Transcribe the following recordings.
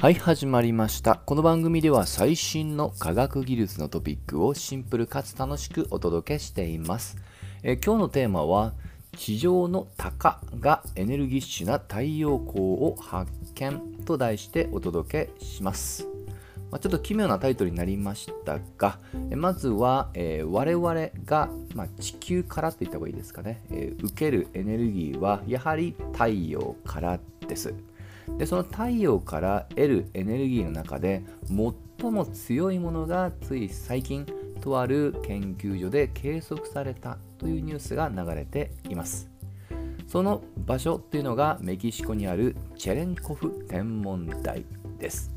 はい始まりました。この番組では最新の科学技術のトピックをシンプルかつ楽しくお届けしています。え今日のテーマは地上の鷹がエネルギッシュな太陽光を発見と題してお届けします。まあ、ちょっと奇妙なタイトルになりましたが、まずは、えー、我々が、まあ、地球からって言った方がいいですかね、えー、受けるエネルギーはやはり太陽からです。でその太陽から得るエネルギーの中で最も強いものがつい最近とある研究所で計測されたというニュースが流れています。その場所っていうのがメキシコにあるチェレンコフ天文台です。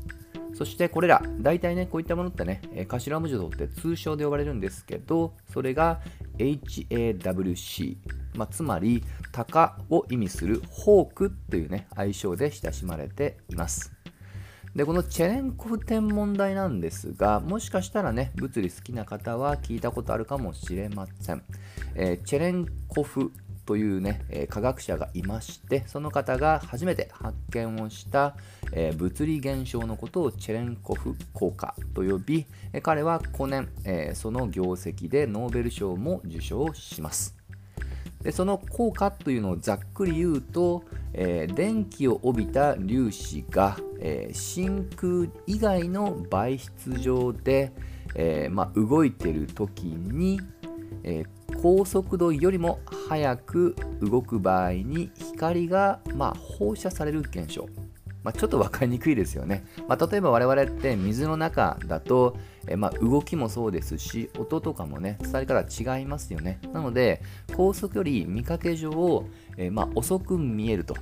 そしてこれら、大体ね、こういったものってね、頭文字を取って通称で呼ばれるんですけど、それが HAWC、まあ、つまり、鷹を意味するホークというね、愛称で親しまれています。で、このチェレンコフ天文台なんですが、もしかしたらね、物理好きな方は聞いたことあるかもしれません。えー、チェレンコフというね、え科学者がいましてその方が初めて発見をした、え物理現象のことをチェレンコフ効果と呼び、え彼は5年、えその業績でノーベル賞も受賞しますでその効果というのをざっくり言うと、えー、電気を帯びた粒子が、えー、真空以外の媒質上で、えーまあ、動いている時に、え高速度よりも速く動く場合に光が、まあ、放射される現象、まあ、ちょっと分かりにくいですよね、ま、例えば我々って水の中だとえまあ、動きもそうですし音とかもね伝わり方違いますよね。なので高速より見かけ上、えまあ、遅く見えると。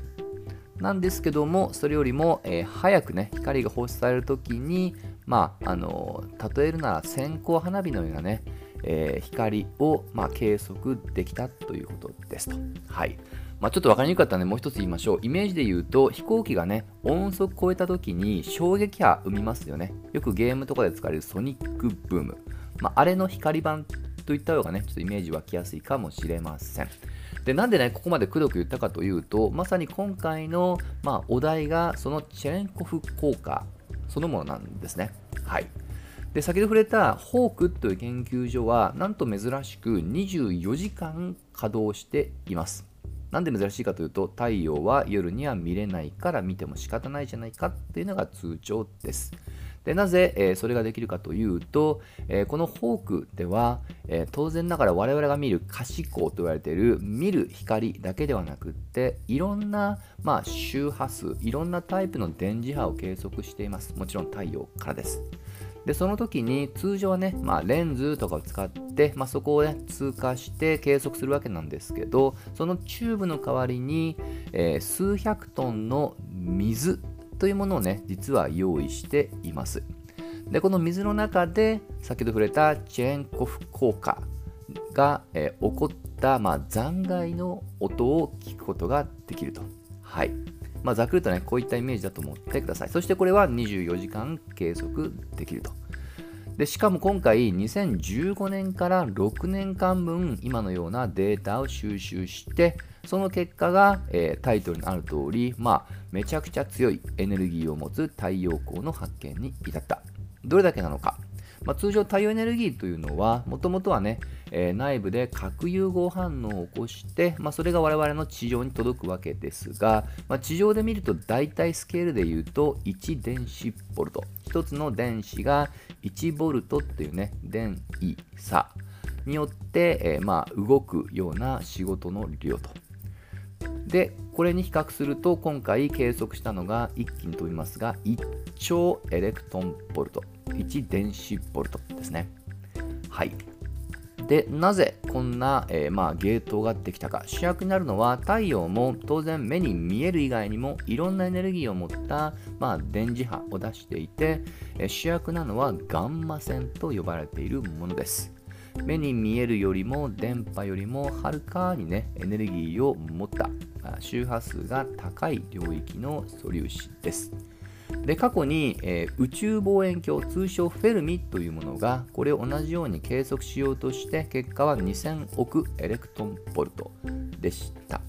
なんですけどもそれよりも、え、早くね光が放出される時にまああの例えるなら線香花火のようなねえー、光を、まあ、計測できたということですと。はいまあ、ちょっと分かりにくかったのでもう一つ言いましょう。イメージで言うと飛行機がね音速超えた時に衝撃波生みますよね。よくゲームとかで使われるソニックブーム。まあ、あれの光版といった方がねちょっとイメージ湧きやすいかもしれません。でなんでねここまでくどく言ったかというとまさに今回の、まあ、お題がそのチェレンコフ効果そのものなんですね。はい。で先ほど触れたホークという研究所はなんと珍しく24時間稼働しています。なんで珍しいかというと太陽は夜には見れないから見ても仕方ないじゃないかっていうのが通帳です。でなぜ、えー、それができるかというと、えー、このホークでは、えー、当然ながら我々が見る可視光と言われている見る光だけではなくっていろんな、まあ、周波数いろんなタイプの電磁波を計測していますもちろん太陽からですでその時に通常はね、まあ、レンズとかを使って、まあ、そこを、ね、通過して計測するわけなんですけどそのチューブの代わりに、えー、数百トンの水というものをね実は用意しています。でこの水の中で先ほど触れたチェーンコフ効果が、えー、起こった、まあ、残骸の音を聞くことができると。はい。まあ、ざっくりとね、こういったイメージだと思ってください。そしてこれは24時間計測できると。でしかも今回2015年から6年間分今のようなデータを収集してその結果が、えー、タイトルにある通り、まあ、めちゃくちゃ強いエネルギーを持つ太陽光の発見に至ったどれだけなのかまあ、通常太陽エネルギーというのはもともとはね、えー、内部で核融合反応を起こして、まあ、それが我々の地上に届くわけですが、まあ、地上で見ると大体スケールで言うと1電子ボルト。1つの電子が1ボルトっていうね電位差。によって、えー、ま動くような仕事の量と。でこれに比較すると今回計測したのが一気に飛びますが1兆エレクトンボルト。1電子ボルトですね。はい。で、なぜこんな、えー、まあ、ゲートができたか。主役になるのは太陽も当然目に見える以外にもいろんなエネルギーを持った、まあ、電磁波を出していて、えー、主役なのはガンマ線と呼ばれているものです。目に見えるよりも電波よりもはるかにねエネルギーを持った周波数が高い領域の素粒子です。で過去に、えー、宇宙望遠鏡通称フェルミというものがこれを同じように計測しようとして結果は2000億エレクトンボルトでした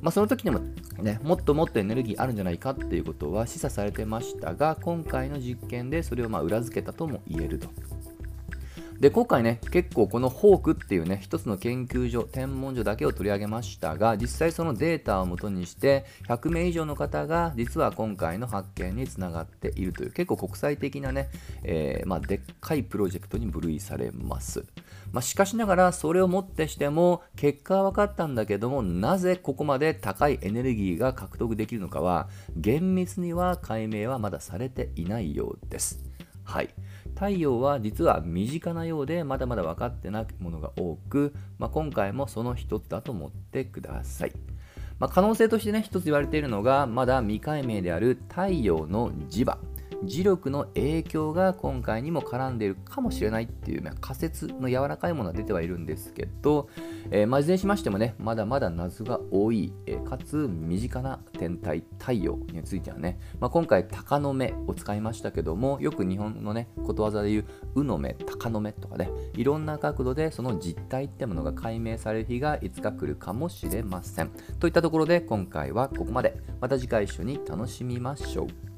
まあ、その時にも、ね、もっともっとエネルギーあるんじゃないかっていうことは示唆されてましたが今回の実験でそれをま裏付けたとも言えると。で今回ね結構このホークっていうね一つの研究所天文所だけを取り上げましたが実際そのデータをもとにして100名以上の方が実は今回の発見につながっているという結構国際的なね、えー、まあ、でっかいプロジェクトに分類されます、まあ、しかしながらそれをもってしても結果は分かったんだけどもなぜここまで高いエネルギーが獲得できるのかは厳密には解明はまだされていないようです。はい太陽は実は身近なようでまだまだ分かってないものが多く、まあ、今回もその一つだと思ってください。まあ、可能性としてね、一つ言われているのが、まだ未解明である太陽の磁場。磁力の影響が今回にも絡んでいるかもしれないっていう、仮説の柔らかいものが出てはいるんですけど、えー、まあ、いずれにしましてもね、まだまだ謎が多い、えー、かつ身近な天体太陽についてはね、まあ、今回鷹の目を使いましたけども、よく日本のね、ことわざで言う、うの目、鷹の目とかね、いろんな角度でその実態ってものが解明される日がいつか来るかもしれません。といったところで今回はここまで。また次回一緒に楽しみましょう。